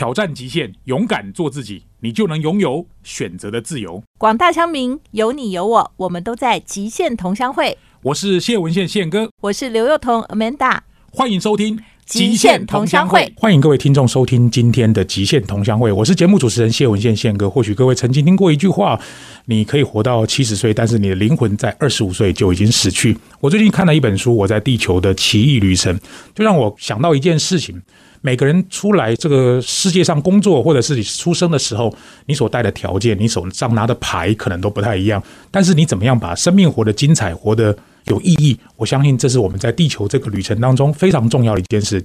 挑战极限，勇敢做自己，你就能拥有选择的自由。广大乡民，有你有我，我们都在极限同乡会。我是谢文宪宪哥，我是刘幼彤 Amanda，欢迎收听《极限同乡会》。欢迎各位听众收听今天的《极限同乡会》，我是节目主持人谢文宪宪哥。或许各位曾经听过一句话：你可以活到七十岁，但是你的灵魂在二十五岁就已经死去。我最近看了一本书《我在地球的奇异旅程》，就让我想到一件事情。每个人出来这个世界上工作，或者是你出生的时候，你所带的条件，你手上拿的牌可能都不太一样。但是你怎么样把生命活得精彩，活得有意义？我相信这是我们在地球这个旅程当中非常重要的一件事。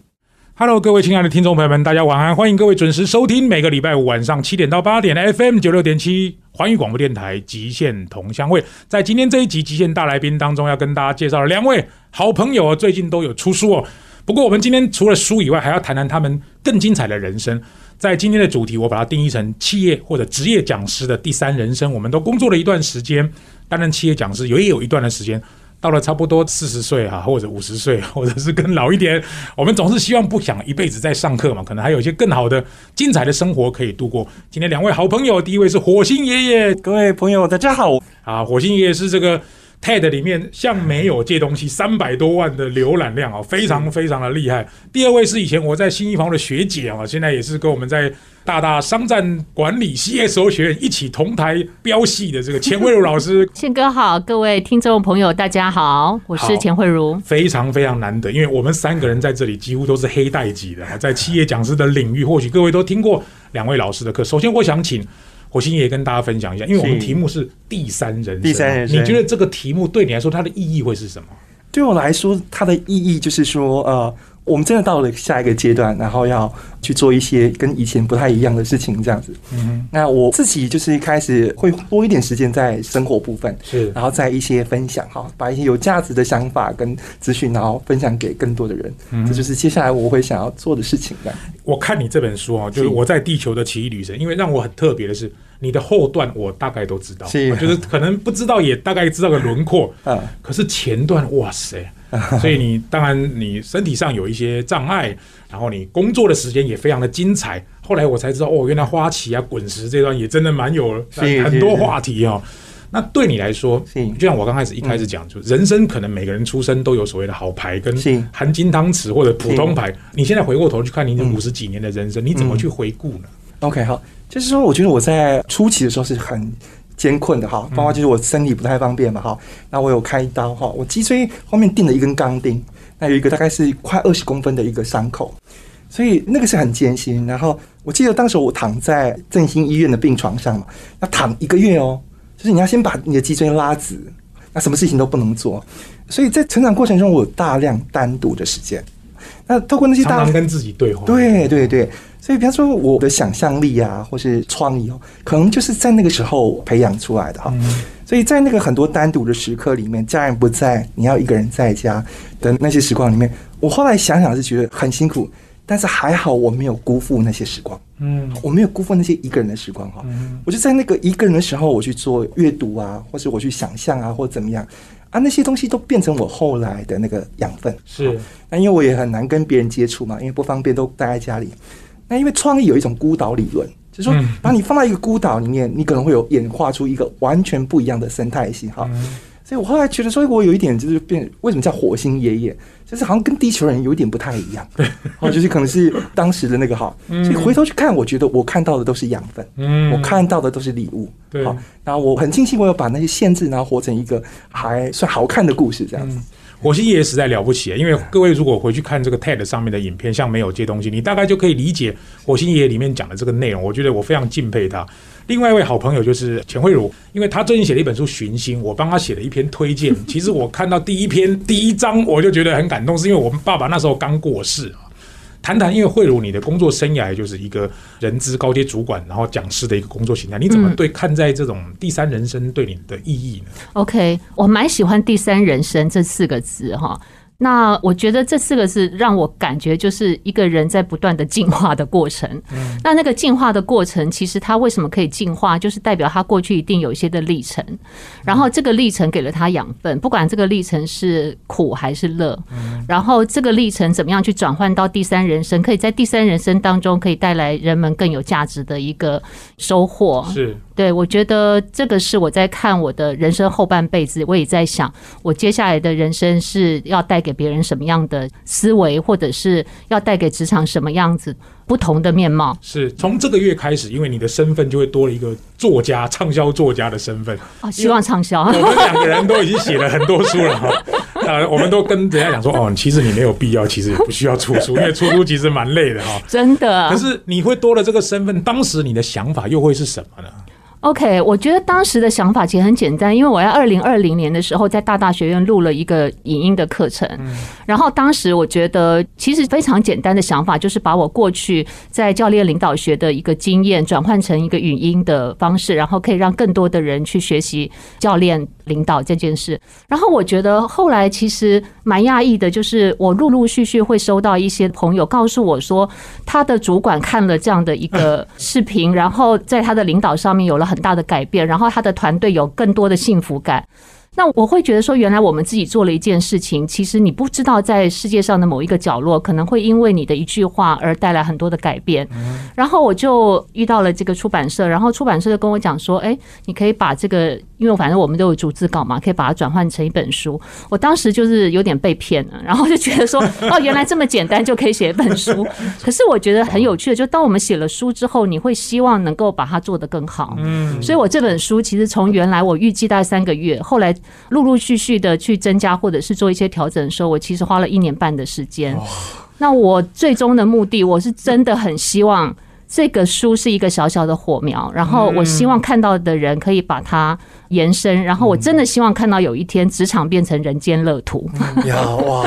Hello，各位亲爱的听众朋友们，大家晚安！欢迎各位准时收听每个礼拜五晚上七点到八点 FM 九六点七环宇广播电台《极限同乡会》。在今天这一集《极限大来宾》当中，要跟大家介绍两位好朋友，最近都有出书哦。不过，我们今天除了书以外，还要谈谈他们更精彩的人生。在今天的主题，我把它定义成企业或者职业讲师的第三人生。我们都工作了一段时间，担任企业讲师，也有一段的时间，到了差不多四十岁哈，或者五十岁，或者是更老一点，我们总是希望不想一辈子在上课嘛，可能还有一些更好的、精彩的生活可以度过。今天两位好朋友，第一位是火星爷爷，各位朋友大家好啊，火星爷爷是这个。TED 里面像没有这东西，三百多万的浏览量啊，非常非常的厉害。第二位是以前我在新一房的学姐啊，现在也是跟我们在大大商战管理 CSO 学院一起同台飙戏的这个钱慧茹老师。宪哥好，各位听众朋友大家好，我是钱慧茹。非常非常难得，因为我们三个人在这里几乎都是黑带级的，在企业讲师的领域，或许各位都听过两位老师的课。首先，我想请。火星也跟大家分享一下，因为我们题目是第三人生。第三人生，你觉得这个题目对你来说它的意义会是什么？对我来说，它的意义就是说，呃。我们真的到了下一个阶段，然后要去做一些跟以前不太一样的事情，这样子。嗯，那我自己就是一开始会多一点时间在生活部分，是，然后在一些分享哈，把一些有价值的想法跟资讯，然后分享给更多的人。嗯，这就是接下来我会想要做的事情。的。我看你这本书啊，就是我在地球的奇异旅程，因为让我很特别的是，你的后段我大概都知道，是，就是可能不知道也大概知道个轮廓 嗯，可是前段哇塞。所以你当然你身体上有一些障碍，然后你工作的时间也非常的精彩。后来我才知道哦，原来花旗啊、滚石这段也真的蛮有很多话题哦。那对你来说，就像我刚开始一开始讲，就人生可能每个人出生都有所谓的好牌跟含金汤匙或者普通牌。你现在回过头去看你这五十几年的人生，你怎么去回顾呢？OK，好，就是说，我觉得我在初期的时候是很。艰困的哈，包括就是我身体不太方便嘛哈，那我有开刀哈，我脊椎后面钉了一根钢钉，那有一个大概是快二十公分的一个伤口，所以那个是很艰辛。然后我记得当时我躺在振兴医院的病床上嘛，那躺一个月哦，就是你要先把你的脊椎拉直，那什么事情都不能做。所以在成长过程中，我有大量单独的时间，那透过那些常常跟自己对话，对对对。所以，比方说我的想象力啊，或是创意哦，可能就是在那个时候培养出来的哈。所以在那个很多单独的时刻里面，家人不在，你要一个人在家的那些时光里面，我后来想想是觉得很辛苦，但是还好我没有辜负那些时光。嗯，我没有辜负那些一个人的时光哈。我就在那个一个人的时候，我去做阅读啊，或是我去想象啊，或怎么样啊，那些东西都变成我后来的那个养分。是，那因为我也很难跟别人接触嘛，因为不方便，都待在家里。那因为创意有一种孤岛理论，就是说把你放在一个孤岛里面，你可能会有演化出一个完全不一样的生态系哈。所以我后来觉得说，我有一点就是变，为什么叫火星爷爷？就是好像跟地球人有点不太一样，哦，就是可能是当时的那个哈。所以回头去看，我觉得我看到的都是养分，嗯，我看到的都是礼物，对。然后我很庆幸，我有把那些限制，然后活成一个还算好看的故事，这样子。火火星爷爷实在了不起，因为各位如果回去看这个 TED 上面的影片，像没有这些东西，你大概就可以理解火星爷爷里面讲的这个内容。我觉得我非常敬佩他。另外一位好朋友就是钱慧茹，因为他最近写了一本书《寻星》，我帮他写了一篇推荐。其实我看到第一篇第一章，我就觉得很感动，是因为我们爸爸那时候刚过世。谈谈，因为慧茹你的工作生涯就是一个人资高阶主管，然后讲师的一个工作形态，你怎么对看在这种第三人生对你的意义呢？OK，我蛮喜欢“第三人生”这四个字哈。那我觉得这四个字让我感觉就是一个人在不断的进化的过程。那那个进化的过程，其实他为什么可以进化，就是代表他过去一定有一些的历程，然后这个历程给了他养分，不管这个历程是苦还是乐，然后这个历程怎么样去转换到第三人生，可以在第三人生当中可以带来人们更有价值的一个收获。是对，我觉得这个是我在看我的人生后半辈子，我也在想，我接下来的人生是要带给别人什么样的思维，或者是要带给职场什么样子不同的面貌。是，从这个月开始，因为你的身份就会多了一个作家、畅销作家的身份。哦，希望畅销。我们两个人都已经写了很多书了哈，呃，我们都跟人家讲说，哦，其实你没有必要，其实也不需要出书，因为出书其实蛮累的哈。真的。可是你会多了这个身份，当时你的想法又会是什么呢？OK，我觉得当时的想法其实很简单，因为我在二零二零年的时候在大大学院录了一个影音的课程，然后当时我觉得其实非常简单的想法，就是把我过去在教练领导学的一个经验转换成一个语音的方式，然后可以让更多的人去学习教练领导这件事。然后我觉得后来其实蛮讶异的，就是我陆陆续续会收到一些朋友告诉我说，他的主管看了这样的一个 视频，然后在他的领导上面有了很大的改变，然后他的团队有更多的幸福感。那我会觉得说，原来我们自己做了一件事情，其实你不知道在世界上的某一个角落，可能会因为你的一句话而带来很多的改变。然后我就遇到了这个出版社，然后出版社就跟我讲说，哎，你可以把这个，因为反正我们都有逐字稿嘛，可以把它转换成一本书。我当时就是有点被骗了，然后就觉得说，哦，原来这么简单就可以写一本书。可是我觉得很有趣的，就当我们写了书之后，你会希望能够把它做得更好。嗯，所以我这本书其实从原来我预计大概三个月，后来陆陆续续的去增加或者是做一些调整的时候，我其实花了一年半的时间。那我最终的目的，我是真的很希望这个书是一个小小的火苗，然后我希望看到的人可以把它延伸，然后我真的希望看到有一天职场变成人间乐土。呀哇，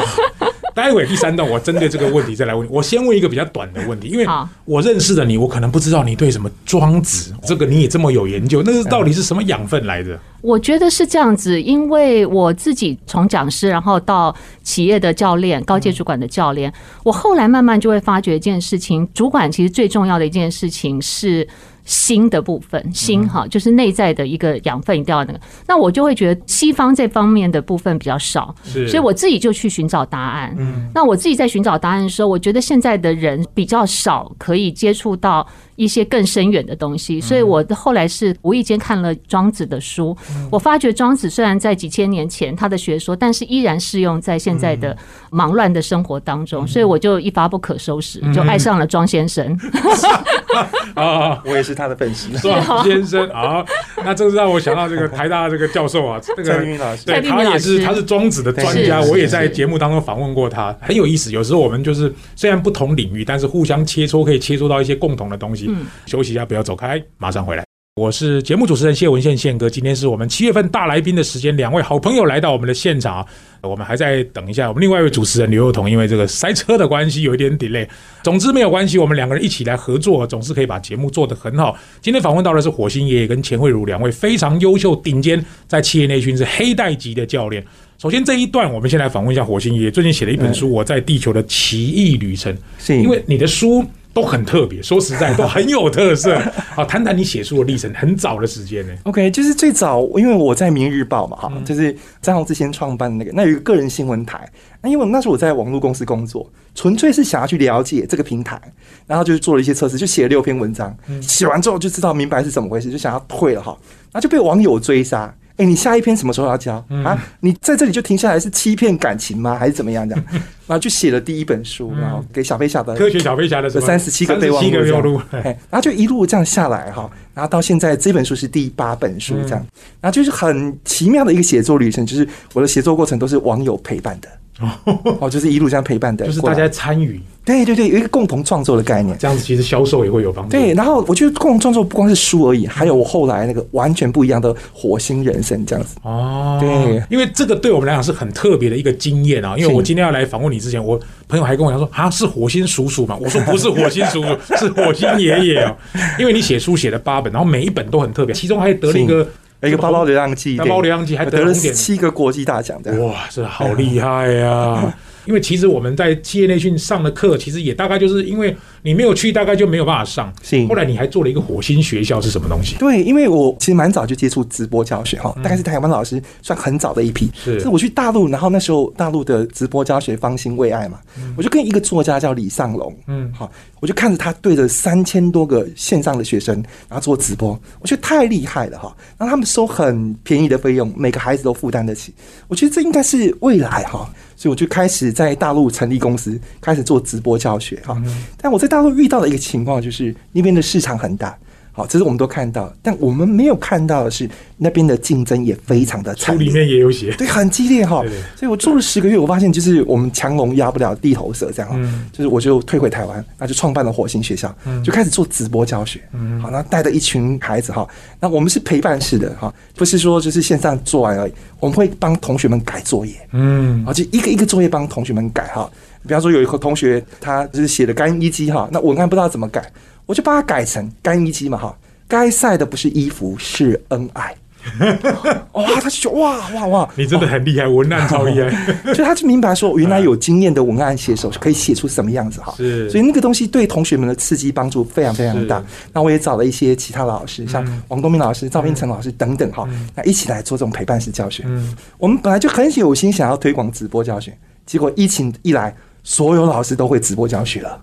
待会第三段我针对这个问题再来问你。我先问一个比较短的问题，因为我认识的你，我可能不知道你对什么庄子这个你也这么有研究，那是到底是什么养分来的？我觉得是这样子，因为我自己从讲师，然后到企业的教练、高阶主管的教练，我后来慢慢就会发觉一件事情：主管其实最重要的一件事情是。心的部分，心哈，就是内在的一个养分，一定要那个。那我就会觉得西方这方面的部分比较少，所以我自己就去寻找答案。那我自己在寻找答案的时候，我觉得现在的人比较少可以接触到一些更深远的东西，所以我后来是无意间看了庄子的书，我发觉庄子虽然在几千年前他的学说，但是依然适用在现在的忙乱的生活当中，所以我就一发不可收拾，就爱上了庄先生。啊，我也是他的粉丝。庄先生？啊，那这个让我想到这个台大这个教授啊，这蔡个明老师，对他也是他是庄子的专家，我也在节目当中访问过他，很有意思。有时候我们就是虽然不同领域，但是互相切磋，可以切磋到一些共同的东西。嗯休息一下，不要走开，马上回来。我是节目主持人谢文宪宪哥，今天是我们七月份大来宾的时间，两位好朋友来到我们的现场啊。我们还在等一下，我们另外一位主持人刘幼彤，因为这个塞车的关系有一点 delay。总之没有关系，我们两个人一起来合作，总是可以把节目做得很好。今天访问到的是火星爷爷跟钱慧茹两位非常优秀、顶尖，在企业内训是黑带级的教练。首先这一段，我们先来访问一下火星爷爷，最近写了一本书《我在地球的奇异旅程》，是因为你的书。都很特别，说实在都很有特色。好，谈谈你写书的历程，很早的时间呢。OK，就是最早，因为我在《明日报》嘛，哈，就是张宏志先创办的那个，那有一个个人新闻台。那因为那时候我在网络公司工作，纯粹是想要去了解这个平台，然后就是做了一些测试，就写了六篇文章。写完之后就知道明白是怎么回事，就想要退了哈，然后就被网友追杀。哎、你下一篇什么时候要交、啊？你在这里就停下来是欺骗感情吗？还是怎么样？这样，然后就写了第一本书，然后给小飞侠的科学小飞侠的三十七个备忘录这样，备忘录，哎，然后就一路这样下来哈，然后到现在这本书是第八本书这样，然后就是很奇妙的一个写作旅程，就是我的写作过程都是网友陪伴的，哦，就是一路这样陪伴的，就是大家参与，对对对，有一个共同创作的概念。这样子其实销售也会有帮助。对，然后我觉得共同创作不光是书而已，还有我后来那个完全不一样的火星人生这样子。哦，对因为这个对我们来讲是很特别的一个经验啊。因为我今天要来访问你之前，我朋友还跟我讲说啊，是火星叔叔嘛？我说不是火星叔叔，是火星爷爷哦。因为你写书写了八本，然后每一本都很特别，其中还得了一个一个包包流浪记，包包流浪记还得了十七个国际大奖，哇，这好厉害呀！因为其实我们在企业内训上的课，其实也大概就是因为你没有去，大概就没有办法上。是，后来你还做了一个火星学校是什么东西？对，因为我其实蛮早就接触直播教学哈，大概是台湾老师算很早的一批。是，是我去大陆，然后那时候大陆的直播教学方兴未艾嘛，我就跟一个作家叫李尚龙，嗯，好，我就看着他对着三千多个线上的学生，然后做直播，我觉得太厉害了哈。然后他们收很便宜的费用，每个孩子都负担得起，我觉得这应该是未来哈。所以我就开始在大陆成立公司，开始做直播教学哈。但我在大陆遇到的一个情况就是，那边的市场很大。好，这是我们都看到，但我们没有看到的是那边的竞争也非常的惨烈，里面也有写，对，很激烈哈。所以我做了十个月，我发现就是我们强龙压不了地头蛇这样，嗯，就是我就退回台湾，那就创办了火星学校，就开始做直播教学，嗯，好，那带着一群孩子哈，那我们是陪伴式的哈，不是说就是线上做完而已，我们会帮同学们改作业，嗯，而且一个一个作业帮同学们改哈，比方说有一个同学他就是写的干衣机哈，那文案不知道怎么改。我就把它改成干衣机嘛，哈，该晒的不是衣服，是恩爱。哇，他就觉得哇哇哇，你真的很厉害，文案超厉害。所以他就明白说，原来有经验的文案写手可以写出什么样子哈。是，所以那个东西对同学们的刺激帮助非常非常大。那我也找了一些其他的老师，像王东明老师、赵斌成老师等等哈，那一起来做这种陪伴式教学。嗯，我们本来就很有心想要推广直播教学，结果疫情一来。所有老师都会直播教学了，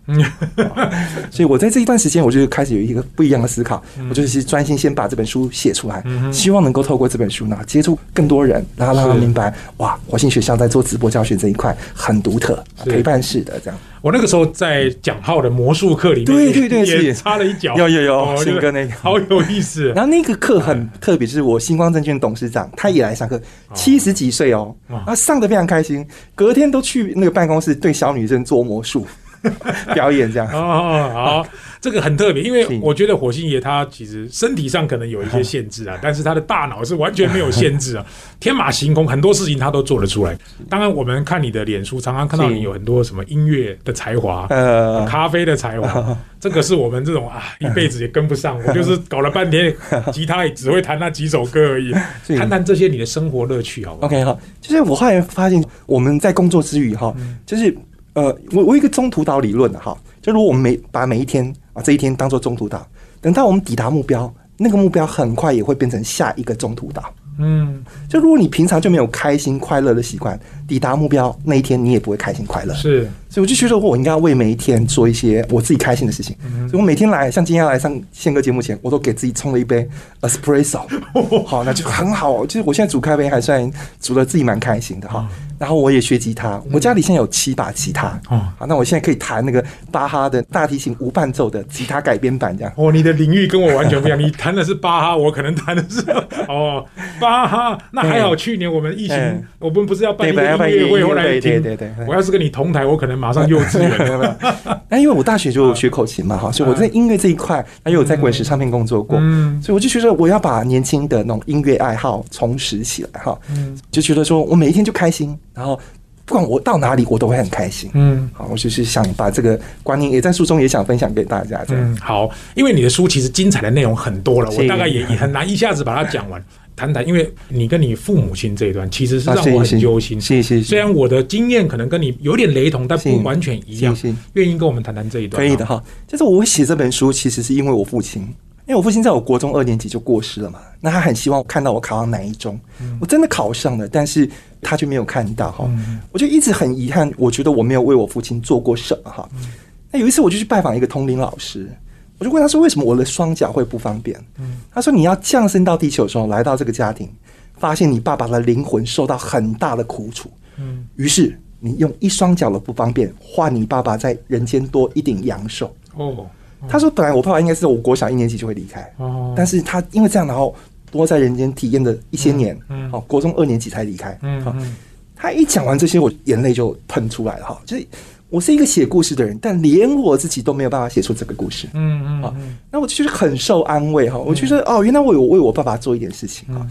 所以我在这一段时间，我就开始有一个不一样的思考，我就是专心先把这本书写出来，希望能够透过这本书呢，接触更多人，然后让他明白，哇，华信学校在做直播教学这一块很独特，陪伴式的这样。我那个时候在蒋浩的魔术课里面，对对对，也插了一脚，有有有，新哥那个。好有意思。然后那个课很特别，就是我星光证券董事长他也来上课，七十几岁哦，他上的非常开心，隔天都去那个办公室对小女生做魔术 表演这样。哦，好。这个很特别，因为我觉得火星爷他其实身体上可能有一些限制啊，但是他的大脑是完全没有限制啊，天马行空，很多事情他都做得出来。当然，我们看你的脸书，常常看到你有很多什么音乐的才华，呃，咖啡的才华，这个是我们这种啊一辈子也跟不上。我就是搞了半天吉他，也只会弹那几首歌而已。谈谈这些你的生活乐趣好不好？OK 哈，就是我后来发现我们在工作之余哈，就是呃，我我一个中途岛理论的哈，就如果我们每把每一天。啊，这一天当做中途岛，等到我们抵达目标，那个目标很快也会变成下一个中途岛。嗯，就如果你平常就没有开心快乐的习惯，抵达目标那一天你也不会开心快乐。是，所以我就觉得我应该要为每一天做一些我自己开心的事情。所以我每天来，像今天来上宪哥节目前，我都给自己冲了一杯 espresso。好，那就很好。就是我现在煮咖啡还算煮的自己蛮开心的哈。然后我也学吉他，我家里现在有七把吉他哦。好，那我现在可以弹那个巴哈的大提琴无伴奏的吉他改编版，这样。哦，你的领域跟我完全不一样，你弹的是巴哈，我可能弹的是 哦巴哈。那还好，去年我们疫情，我们不是要办音乐会，后来对对对，我要是跟你同台，我可能马上幼稚园。那因为我大学就学口琴嘛，哈，所以我在音乐这一块，还有在滚石唱片工作过，嗯，所以我就觉得我要把年轻的那种音乐爱好重拾起来，哈，嗯，就觉得说我每一天就开心。然后，不管我到哪里，我都会很开心。嗯，好，我就是想把这个观念也在书中也想分享给大家。这样好，因为你的书其实精彩的内容很多了，我大概也也很难一下子把它讲完。谈谈，因为你跟你父母亲这一段，其实是让我很揪心。谢谢。虽然我的经验可能跟你有点雷同，但不完全一样。愿意跟我们谈谈这一段？可以的哈。就是我写这本书，其实是因为我父亲。因为我父亲在我国中二年级就过世了嘛，那他很希望看到我考上哪一中，我真的考上了，但是他却没有看到哈，我就一直很遗憾，我觉得我没有为我父亲做过什么哈。那有一次我就去拜访一个通灵老师，我就问他说为什么我的双脚会不方便？他说你要降生到地球的时候，来到这个家庭，发现你爸爸的灵魂受到很大的苦楚，嗯，于是你用一双脚的不方便换你爸爸在人间多一顶阳寿哦。他说：“本来我爸爸应该是我国小一年级就会离开，但是他因为这样，然后多在人间体验的一些年，嗯好，国中二年级才离开。嗯，他一讲完这些，我眼泪就喷出来了。哈，就是我是一个写故事的人，但连我自己都没有办法写出这个故事。嗯嗯，好，那我就是很受安慰。哈，我觉得哦，原来我有为我爸爸做一点事情。哈，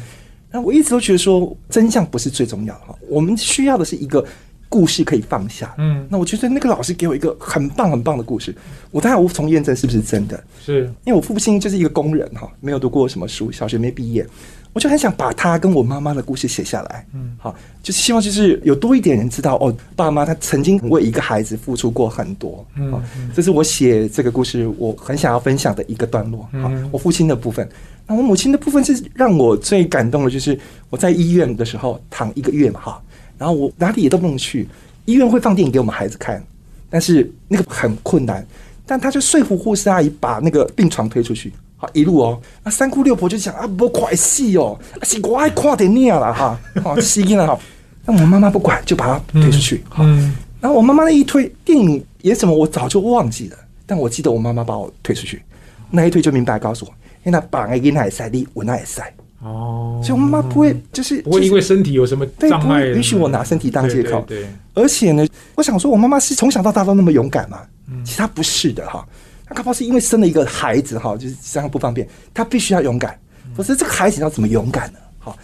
那我一直都觉得说，真相不是最重要的。哈，我们需要的是一个。”故事可以放下，嗯，那我觉得那个老师给我一个很棒很棒的故事，我当然无从验证是不是真的，是因为我父亲就是一个工人哈，没有读过什么书，小学没毕业，我就很想把他跟我妈妈的故事写下来。嗯，好，就是希望就是有多一点人知道哦，爸妈他曾经为一个孩子付出过很多。嗯，这是我写这个故事我很想要分享的一个段落。好，我父亲的部分，那我母亲的部分是让我最感动的，就是我在医院的时候躺一个月嘛，哈，然后我哪里也都不能去，医院会放电影给我们孩子看，但是那个很困难，但他就说服护士阿姨把那个病床推出去。一路哦，那三姑六婆就讲啊，不快戏哦，是我爱看电影了哈，好吸引了哈。那我妈妈不管，就把他推出去。嗯，然后我妈妈那一推电影演什么，我早就忘记了。但我记得我妈妈把我推出去，那一推就明白告诉我，因为那绑个婴孩塞力，我那也塞。哦，所以我妈妈不会就是不会因为身体有什么障碍允许我拿身体当借口。对，而且呢，我想说，我妈妈是从小到大都那么勇敢嘛？嗯，其实她不是的哈。他可能是因为生了一个孩子哈，就是这样不方便，他必须要勇敢，否则这个孩子要怎么勇敢呢？好，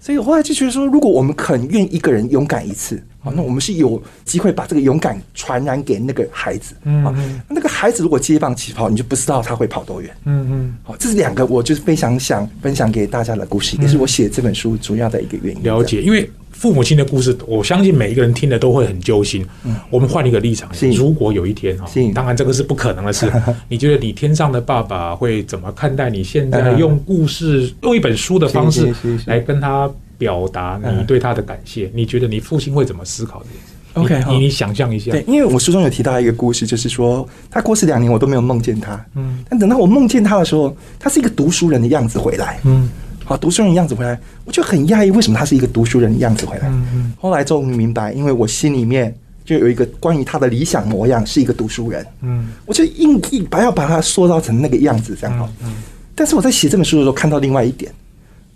所以我后来就觉得说，如果我们肯愿一个人勇敢一次，好，那我们是有机会把这个勇敢传染给那个孩子。嗯，那个孩子如果接棒起跑，你就不知道他会跑多远。嗯嗯，好，这是两个我就是非常想分享给大家的故事，也是我写这本书主要的一个原因。了解，因为。父母亲的故事，我相信每一个人听了都会很揪心。嗯，我们换一个立场，如果有一天哈，当然这个是不可能的事。你觉得你天上的爸爸会怎么看待你现在用故事、用一本书的方式来跟他表达你对他的感谢？你觉得你父亲会怎么思考这件事？OK，你你想象一下。对，因为我书中有提到一个故事，就是说他过世两年，我都没有梦见他。嗯，但等到我梦见他的时候，他是一个读书人的样子回来。嗯。好，读书人样子回来，我就很讶异，为什么他是一个读书人的样子回来？嗯嗯后来终于明白，因为我心里面就有一个关于他的理想模样，是一个读书人。嗯，我就硬硬把要把他塑造成那个样子，这样。嗯，但是我在写这本书的时候，看到另外一点，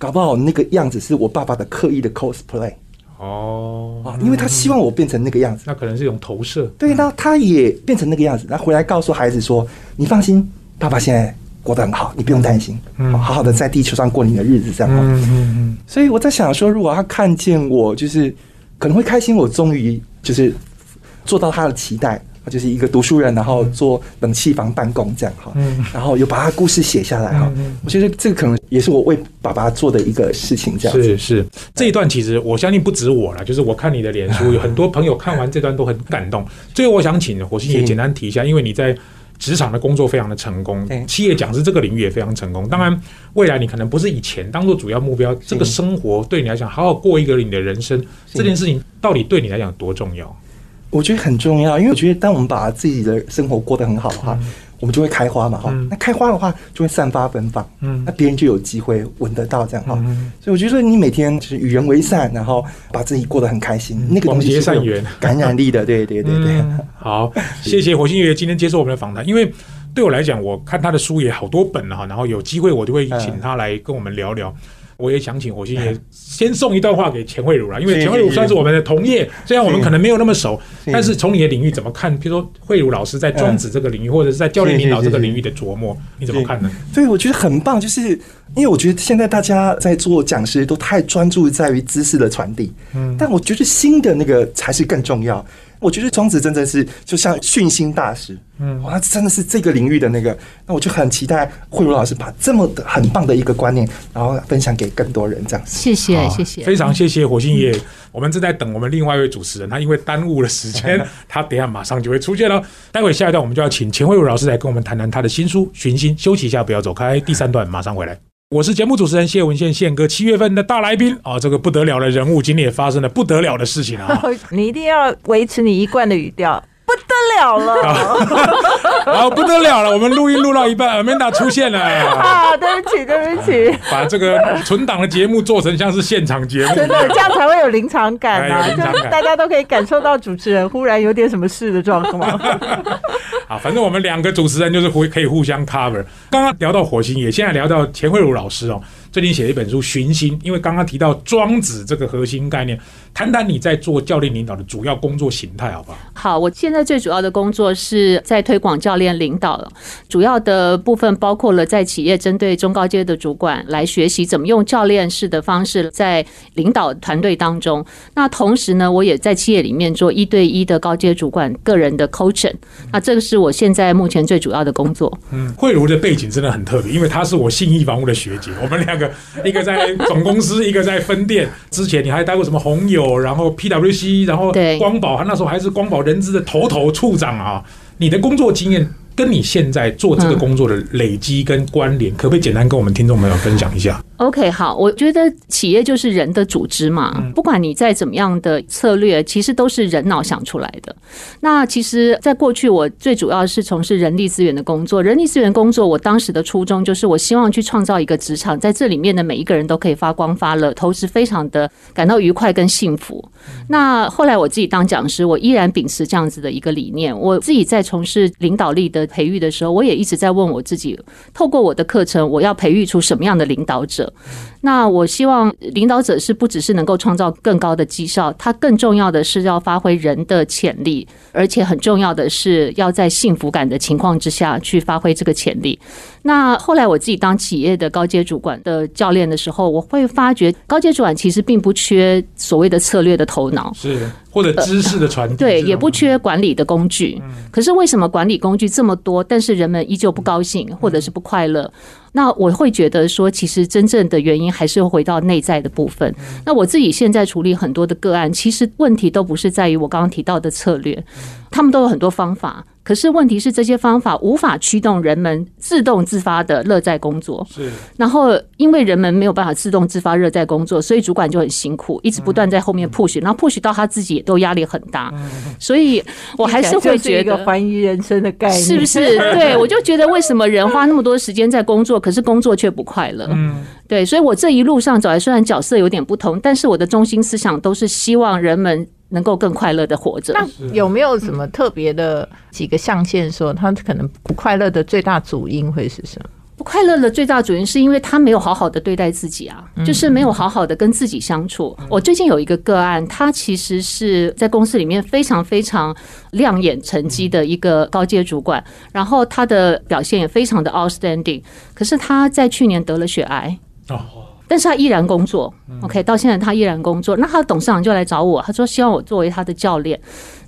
搞不好那个样子是我爸爸的刻意的 cosplay。哦，啊，因为他希望我变成那个样子，那可能是一种投射。对，那他也变成那个样子，然后回来告诉孩子说：“你放心，爸爸现在。”过得很好，你不用担心，好好的在地球上过你的日子，这样。嗯嗯嗯。所以我在想说，如果他看见我，就是可能会开心。我终于就是做到他的期待，就是一个读书人，然后做冷气房办公这样哈。嗯。然后有把他故事写下来哈。嗯。我觉得这个可能也是我为爸爸做的一个事情，这样。是是，这一段其实我相信不止我了，就是我看你的脸书，有很多朋友看完这段都很感动。最后我想请火星也简单提一下，因为你在。职场的工作非常的成功，企业讲师这个领域也非常成功。当然，未来你可能不是以钱当做主要目标，这个生活对你来讲，好好过一个你的人生，这件事情到底对你来讲多重要？我觉得很重要，因为我觉得当我们把自己的生活过得很好的话。我们就会开花嘛，哈，那开花的话就会散发芬芳，嗯，那别人就有机会闻得到这样哈，所以我觉得你每天就是与人为善，然后把自己过得很开心，那个东西是有感染力的，对对对对。好，谢谢火星爷爷今天接受我们的访谈，因为对我来讲，我看他的书也好多本了哈，然后有机会我就会请他来跟我们聊聊。我也想请火星爷先送一段话给钱慧茹了，因为钱慧茹算是我们的同业，虽然我们可能没有那么熟，但是从你的领域怎么看？比如说慧茹老师在庄子这个领域，或者是在教练领导这个领域的琢磨，你怎么看呢？对，我觉得很棒，就是因为我觉得现在大家在做讲师都太专注在于知识的传递，嗯，但我觉得新的那个才是更重要。我觉得庄子真的是就像训心大师，嗯，哇，真的是这个领域的那个，那我就很期待慧茹老师把这么的很棒的一个观念，然后分享给更多人，这样。谢谢，谢谢，非常谢谢火星爷。我们正在等我们另外一位主持人，他因为耽误了时间，他等下马上就会出现了。待会下一段我们就要请钱慧茹老师来跟我们谈谈他的新书《寻心》，休息一下，不要走开。第三段马上回来。我是节目主持人谢文宪，宪哥，七月份的大来宾啊，这个不得了的人物，今天也发生了不得了的事情啊！你一定要维持你一贯的语调。不得了了！好，不得了了！我们录音录到一半，Amanda 出现了。啊，对不起，对不起。把这个存档的节目做成像是现场节目，真的这样才会有临场感啊！就大家都可以感受到主持人忽然有点什么事的状况。啊，反正我们两个主持人就是互可以互相 cover。刚刚聊到火星爷，现在聊到钱慧茹老师哦。最近写了一本书《寻心》，因为刚刚提到庄子这个核心概念，谈谈你在做教练领导的主要工作形态，好不好？好，我现在最主要的工作是在推广教练领导了，主要的部分包括了在企业针对中高阶的主管来学习怎么用教练式的方式在领导团队当中。那同时呢，我也在企业里面做一对一的高阶主管个人的 coaching。那这个是我现在目前最主要的工作。嗯，慧茹的背景真的很特别，因为她是我信义房屋的学姐，我们两。个，一个在总公司，一个在分店。之前你还待过什么红友，然后 PWC，然后光宝，他那时候还是光宝人资的头头处长啊。你的工作经验。跟你现在做这个工作的累积跟关联，可不可以简单跟我们听众朋友分享一下？OK，好，我觉得企业就是人的组织嘛，不管你在怎么样的策略，其实都是人脑想出来的。那其实，在过去我最主要是从事人力资源的工作，人力资源工作，我当时的初衷就是我希望去创造一个职场，在这里面的每一个人都可以发光发热，同时非常的感到愉快跟幸福。那后来我自己当讲师，我依然秉持这样子的一个理念，我自己在从事领导力的。培育的时候，我也一直在问我自己：透过我的课程，我要培育出什么样的领导者？那我希望领导者是不只是能够创造更高的绩效，他更重要的是要发挥人的潜力，而且很重要的是要在幸福感的情况之下去发挥这个潜力。那后来我自己当企业的高阶主管的教练的时候，我会发觉高阶主管其实并不缺所谓的策略的头脑，是或者知识的传递，对，也不缺管理的工具。可是为什么管理工具这么多，但是人们依旧不高兴，或者是不快乐？那我会觉得说，其实真正的原因还是回到内在的部分。那我自己现在处理很多的个案，其实问题都不是在于我刚刚提到的策略，他们都有很多方法。可是问题是，这些方法无法驱动人们自动自发的乐在工作。是，然后因为人们没有办法自动自发乐在工作，所以主管就很辛苦，一直不断在后面 push，然后 push 到他自己也都压力很大。所以我还是会觉得怀疑人生的概念是不是？对我就觉得为什么人花那么多时间在工作，可是工作却不快乐？嗯，对，所以我这一路上走来，虽然角色有点不同，但是我的中心思想都是希望人们。能够更快乐的活着。那有没有什么特别的几个象限，说他可能不快乐的最大主因会是什么？不快乐的最大主因是因为他没有好好的对待自己啊，就是没有好好的跟自己相处。我最近有一个个案，他其实是在公司里面非常非常亮眼成绩的一个高阶主管，然后他的表现也非常的 outstanding。可是他在去年得了血癌。哦。但是他依然工作，OK，到现在他依然工作。那他的董事长就来找我，他说希望我作为他的教练。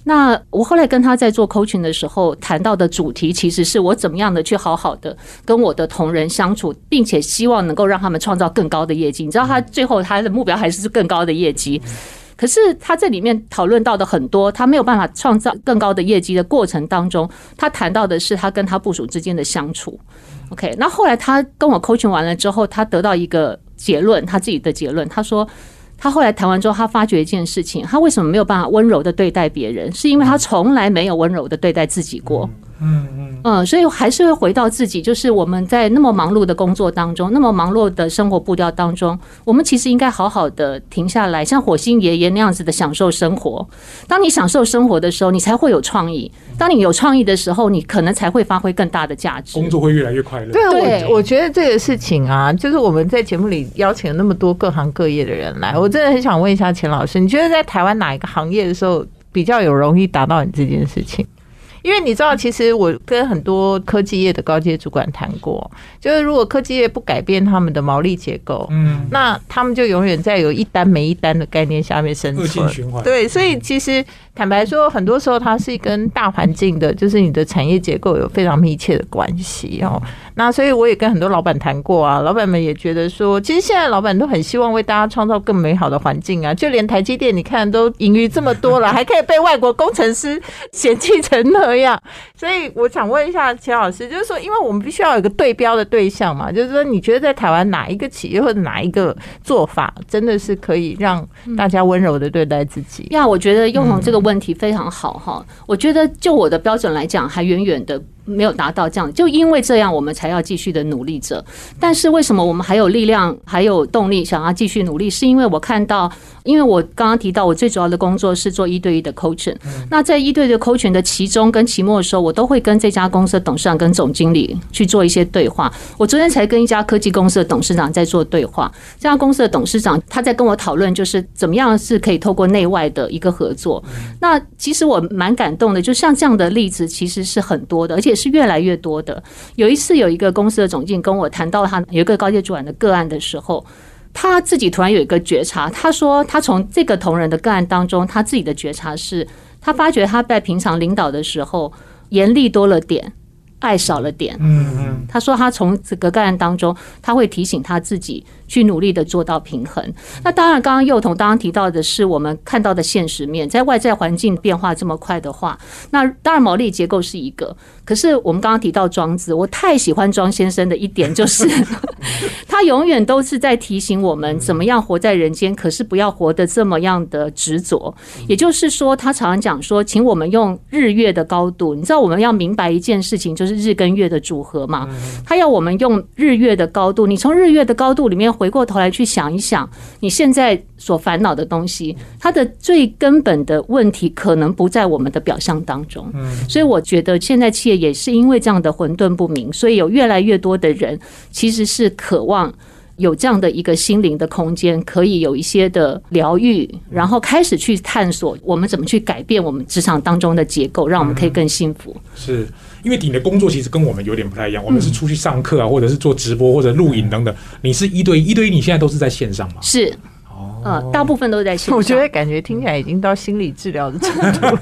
那我后来跟他在做 coaching 的时候谈到的主题，其实是我怎么样的去好好的跟我的同仁相处，并且希望能够让他们创造更高的业绩。你知道，他最后他的目标还是更高的业绩。可是他这里面讨论到的很多，他没有办法创造更高的业绩的过程当中，他谈到的是他跟他部署之间的相处。OK，那后来他跟我 coaching 完了之后，他得到一个。结论，他自己的结论。他说，他后来谈完之后，他发觉一件事情：他为什么没有办法温柔的对待别人？是因为他从来没有温柔的对待自己过。嗯嗯嗯嗯，所以还是会回到自己，就是我们在那么忙碌的工作当中，那么忙碌的生活步调当中，我们其实应该好好的停下来，像火星爷爷那样子的享受生活。当你享受生活的时候，你才会有创意；当你有创意的时候，你可能才会发挥更大的价值，工作会越来越快乐。对，我我觉得这个事情啊，就是我们在节目里邀请了那么多各行各业的人来，我真的很想问一下钱老师，你觉得在台湾哪一个行业的时候比较有容易达到你这件事情？因为你知道，其实我跟很多科技业的高阶主管谈过，就是如果科技业不改变他们的毛利结构，嗯，那他们就永远在有一单没一单的概念下面生存。对，所以其实坦白说，很多时候它是跟大环境的，就是你的产业结构有非常密切的关系哦。那所以我也跟很多老板谈过啊，老板们也觉得说，其实现在老板都很希望为大家创造更美好的环境啊，就连台积电，你看都盈余这么多了，还可以被外国工程师嫌弃成那样。所以我想问一下钱老师，就是说，因为我们必须要有一个对标的对象嘛，就是说，你觉得在台湾哪一个企业或者哪一个做法，真的是可以让大家温柔的对待自己？呀，我觉得用这个问题非常好哈，我觉得就我的标准来讲，还远远的。没有达到这样，就因为这样，我们才要继续的努力着。但是为什么我们还有力量、还有动力想要继续努力？是因为我看到，因为我刚刚提到，我最主要的工作是做一对一的 coaching。那在一对一的 coaching 的期中跟期末的时候，我都会跟这家公司的董事长跟总经理去做一些对话。我昨天才跟一家科技公司的董事长在做对话。这家公司的董事长他在跟我讨论，就是怎么样是可以透过内外的一个合作。那其实我蛮感动的，就像这样的例子，其实是很多的，而且。也是越来越多的。有一次，有一个公司的总经跟我谈到他有一个高阶主管的个案的时候，他自己突然有一个觉察。他说，他从这个同仁的个案当中，他自己的觉察是，他发觉他在平常领导的时候严厉多了点，爱少了点。嗯嗯，他说他从这个个案当中，他会提醒他自己去努力的做到平衡。那当然，刚刚幼童刚刚提到的是我们看到的现实面，在外在环境变化这么快的话，那当然毛利结构是一个。可是我们刚刚提到庄子，我太喜欢庄先生的一点就是，他永远都是在提醒我们怎么样活在人间，可是不要活得这么样的执着。也就是说，他常常讲说，请我们用日月的高度，你知道我们要明白一件事情，就是日跟月的组合嘛。他要我们用日月的高度，你从日月的高度里面回过头来去想一想，你现在所烦恼的东西，它的最根本的问题可能不在我们的表象当中。所以我觉得现在企业也是因为这样的混沌不明，所以有越来越多的人其实是渴望。有这样的一个心灵的空间，可以有一些的疗愈，然后开始去探索我们怎么去改变我们职场当中的结构，让我们可以更幸福。是因为你的工作其实跟我们有点不太一样，我们是出去上课啊，或者是做直播或者录影等等，你是一对一，一对一，你现在都是在线上嘛？是，呃，大部分都在线上。我觉得感觉听起来已经到心理治疗的程度。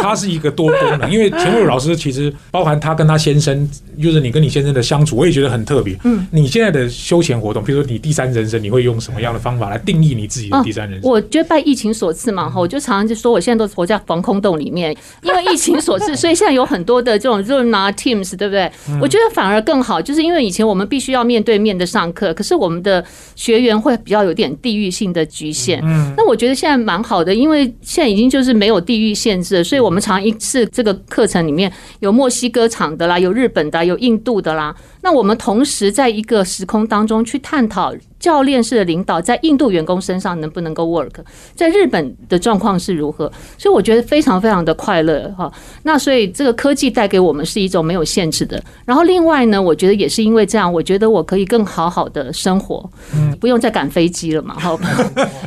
它是一个多功能，因为钱慧茹老师其实包含他跟他先生，就是你跟你先生的相处，我也觉得很特别。嗯，你现在的休闲活动，比如说你第三人生，你会用什么样的方法来定义你自己的第三人生？我觉得拜疫情所赐嘛，哈，我就常常就说，我现在都活在防空洞里面，因为疫情所赐，所以现在有很多的这种 Zoom 啊、Teams，对不对？我觉得反而更好，就是因为以前我们必须要面对面的上课，可是我们的学员会比较有点地域性的局限。嗯，那我觉得现在蛮好的，因为现在已经就是没有地域限制，所以我们常一次这个课程里面有墨西哥场的啦，有日本的，有印度的啦。那我们同时在一个时空当中去探讨教练式的领导在印度员工身上能不能够 work，在日本的状况是如何？所以我觉得非常非常的快乐哈。那所以这个科技带给我们是一种没有限制的。然后另外呢，我觉得也是因为这样，我觉得我可以更好好的生活，嗯，不用再赶飞机了嘛，哈，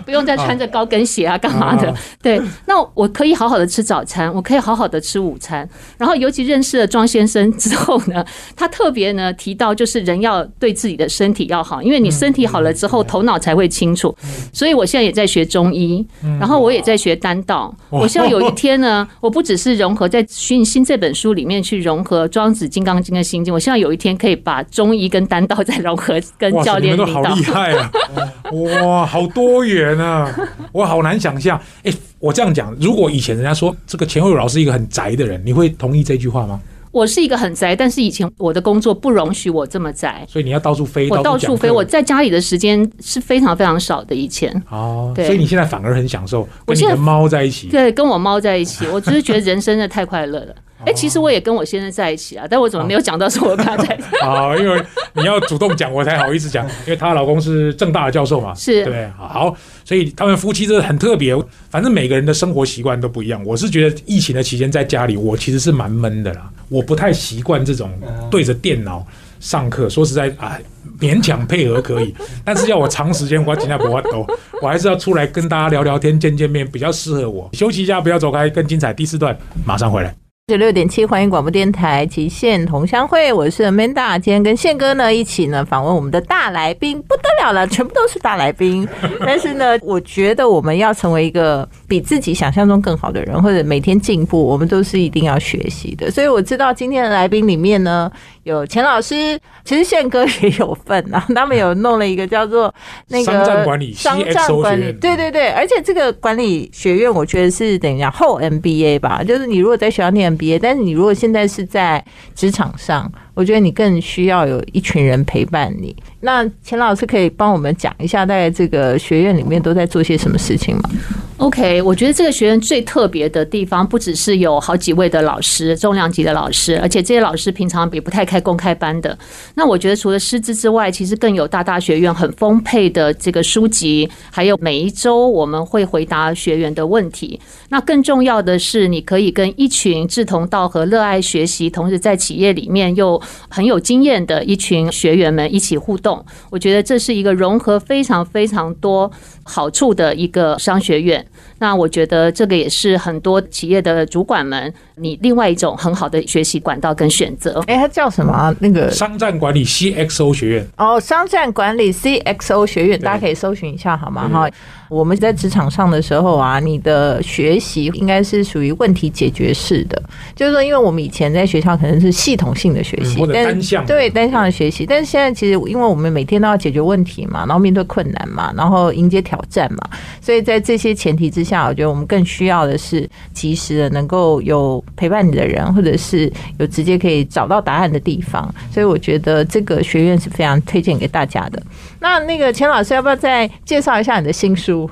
不用再穿着高跟鞋啊，干嘛的？对，那我可以好好的吃早餐，我可以好好的吃午餐。然后尤其认识了庄先生之后呢，他特别呢提到，就是人要对自己的身体要好，因为你身体好了之后，头脑才会清楚。所以我现在也在学中医，然后我也在学丹道。我希望有一天呢，我不只是融合在《熏心》这本书里面去融合庄子、金刚经跟心经，我希望有一天可以把中医跟丹道再融合，跟教练你们都好厉害啊！哇，好多元啊！我好难想象。哎，我这样讲，如果以前人家说这个钱慧茹老师一个很宅的人，你会同意这句话吗？我是一个很宅，但是以前我的工作不容许我这么宅，所以你要到处飞，我到处飞。我在家里的时间是非常非常少的。以前哦，所以你现在反而很享受跟你的猫在一起，对，跟我猫在一起，我只是觉得人生的太快乐了。哎，其实我也跟我先生在一起啊，但我怎么没有讲到是我跟他在一起？啊，因为你要主动讲，我才好意思讲，因为她老公是正大的教授嘛，是对，好，所以他们夫妻真的很特别。反正每个人的生活习惯都不一样。我是觉得疫情的期间在家里，我其实是蛮闷的啦，我不太习惯这种对着电脑上课。说实在啊，勉强配合可以，但是要我长时间，我尽量不发抖，我还是要出来跟大家聊聊天、见见面，比较适合我。休息一下，不要走开，更精彩第四段马上回来。九六点七，欢迎广播电台极限同乡会，我是 Amanda，今天跟宪哥呢一起呢访问我们的大来宾，不得了了，全部都是大来宾。但是呢，我觉得我们要成为一个比自己想象中更好的人，或者每天进步，我们都是一定要学习的。所以我知道今天的来宾里面呢，有钱老师，其实宪哥也有份啊，他们有弄了一个叫做那个商战管理，商战管理，对对对，而且这个管理学院，我觉得是等于讲后 MBA 吧，就是你如果在学校念。但是你如果现在是在职场上，我觉得你更需要有一群人陪伴你。那钱老师可以帮我们讲一下，在这个学院里面都在做些什么事情吗？OK，我觉得这个学院最特别的地方，不只是有好几位的老师，重量级的老师，而且这些老师平常也不太开公开班的。那我觉得除了师资之外，其实更有大大学院很丰沛的这个书籍，还有每一周我们会回答学员的问题。那更重要的是，你可以跟一群志同道合、热爱学习，同时在企业里面又很有经验的一群学员们一起互动。我觉得这是一个融合非常非常多好处的一个商学院。那我觉得这个也是很多企业的主管们，你另外一种很好的学习管道跟选择。哎，它叫什么啊？那个商战管理 CXO 学院。哦，商战管理 CXO 学院，大家可以搜寻一下好吗？哈，我们在职场上的时候啊，你的学习应该是属于问题解决式的，就是说，因为我们以前在学校可能是系统性的学习，单向对单向的学习，但是现在其实因为我们每天都要解决问题嘛，然后面对困难嘛，然后迎接挑战嘛，所以在这些前提之下，我觉得我们更需要的是及时的能够有陪伴你的人，或者是有直接可以找到答案的地方。所以我觉得这个学院是非常推荐给大家的。那那个钱老师要不要再介绍一下你的新书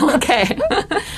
？OK，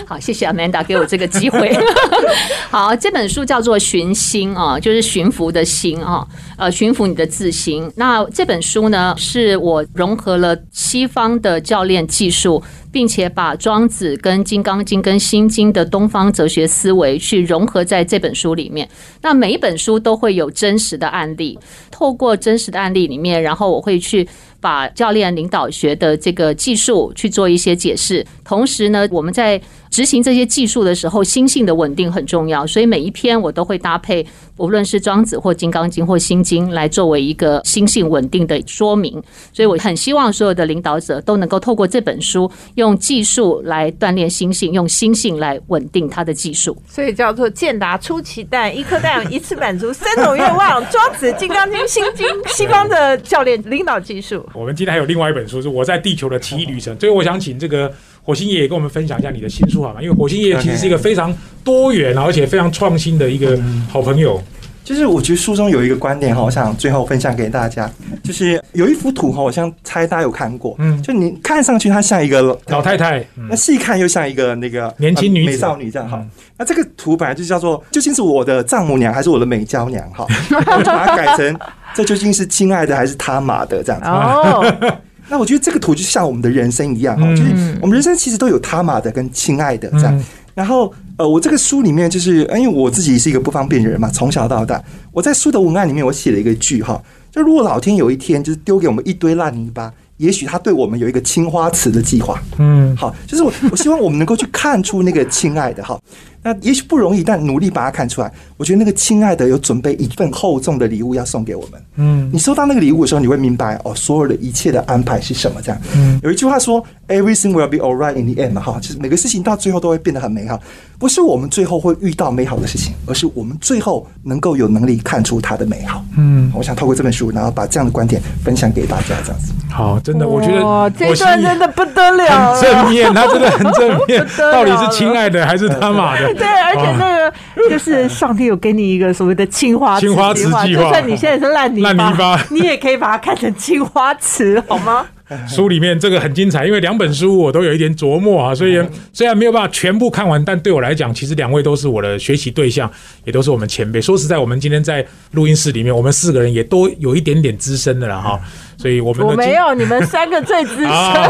好，谢谢 Amanda 给我这个机会。好，这本书叫做《寻心》啊，就是驯服的心啊，呃，驯服你的自心。那这本书呢，是我融合了西方的教练技术，并且把庄子跟金刚经跟心经的东方哲学思维去融合在这本书里面。那每一本书都会有真实的案例，透过真实的案例里面，然后我会去。把教练领导学的这个技术去做一些解释，同时呢，我们在执行这些技术的时候，心性的稳定很重要，所以每一篇我都会搭配，无论是庄子或金刚经或心经，来作为一个心性稳定的说明。所以我很希望所有的领导者都能够透过这本书，用技术来锻炼心性，用心性来稳定他的技术。所以叫做健达出奇蛋，一颗蛋一次满足三种愿望。庄子、金刚经、心经，西方的教练领导技术。我们今天还有另外一本书，是我在地球的奇异旅程。所以我想请这个火星爷爷跟我们分享一下你的新书好吗？因为火星爷爷其实是一个非常多元而且非常创新的一个好朋友。就是我觉得书中有一个观点哈，我想最后分享给大家，就是有一幅图哈，我想猜大家有看过，嗯就你看上去它像一个老太太，嗯那细看又像一个那个年轻女呃美少女这样哈嗯。那这个图本来就叫做究竟是我的丈母娘还是我的美娇娘哈，我就把它改成这究竟是亲爱的还是他妈的这样子。哦，那我觉得这个图就像我们的人生一样哈，嗯就是我们人生其实都有他妈的跟亲爱的这样嗯。然后呃，我这个书里面就是，呃因为我自己是一个不方便的人嘛，从小到大，我在书的文案里面我写了一个句哈，就如果老天有一天就是丢给我们一堆烂泥巴，也许他对我们有一个青花瓷的计划。嗯，好，就是我我希望我们能够去看出那个亲爱的哈。那也许不容易，但努力把它看出来。我觉得那个亲爱的有准备一份厚重的礼物要送给我们。嗯你收到那个礼物的时候，你会明白哦，所有的一切的安排是什么。这样，嗯有一句话说，everything will be alright in the end，哈，就是每个事情到最后都会变得很美好。不是我们最后会遇到美好的事情，而是我们最后能够有能力看出它的美好。嗯，我想透过这本书，然后把这样的观点分享给大家，这样子。好，真的，我觉得哇这段真的不得了很正面，他真的很正面 到底是亲爱的还是他妈的？对，而且那个就是上帝有给你一个所谓的青花瓷青花瓷计划就算你现在是烂泥巴，烂泥巴你也可以把它看成青花瓷，好吗？书里面这个很精彩，因为两本书我都有一点琢磨啊，所以虽然没有办法全部看完，但对我来讲，其实两位都是我的学习对象，也都是我们前辈。说实在，我们今天在录音室里面，我们四个人也都有一点点资深的了哈，所以我们我没有，你们三个最资深。啊，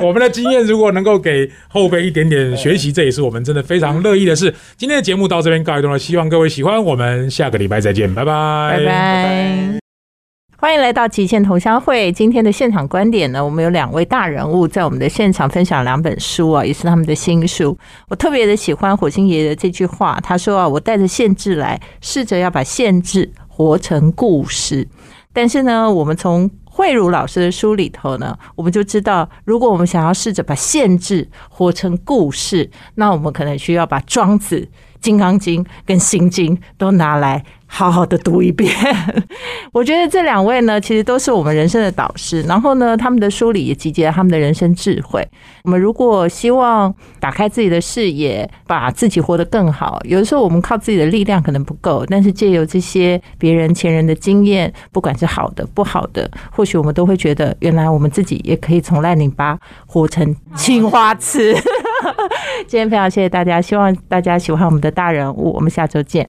我们的经验如果能够给后辈一点点学习，这也是我们真的非常乐意的事。今天的节目到这边告一段落，希望各位喜欢，我们下个礼拜再见，拜拜，拜拜。欢迎来到极限同乡会。今天的现场观点呢，我们有两位大人物在我们的现场分享两本书啊，也是他们的新书。我特别的喜欢火星爷爷的这句话，他说啊，我带着限制来，试着要把限制活成故事。但是呢，我们从慧茹老师的书里头呢，我们就知道，如果我们想要试着把限制活成故事，那我们可能需要把庄子、金刚经跟心经都拿来好好的读一遍。我觉得这两位呢，其实都是我们人生的导师。然后呢，他们的书里也集结了他们的人生智慧。我们如果希望打开自己的视野，把自己活得更好，有的时候我们靠自己的力量可能不够，但是借由这些别人前人的经验，不管是好的不好的，或许我们都会觉得，原来我们自己也可以从烂泥巴活成青花瓷。今天非常谢谢大家，希望大家喜欢我们的大人物，我们下周见。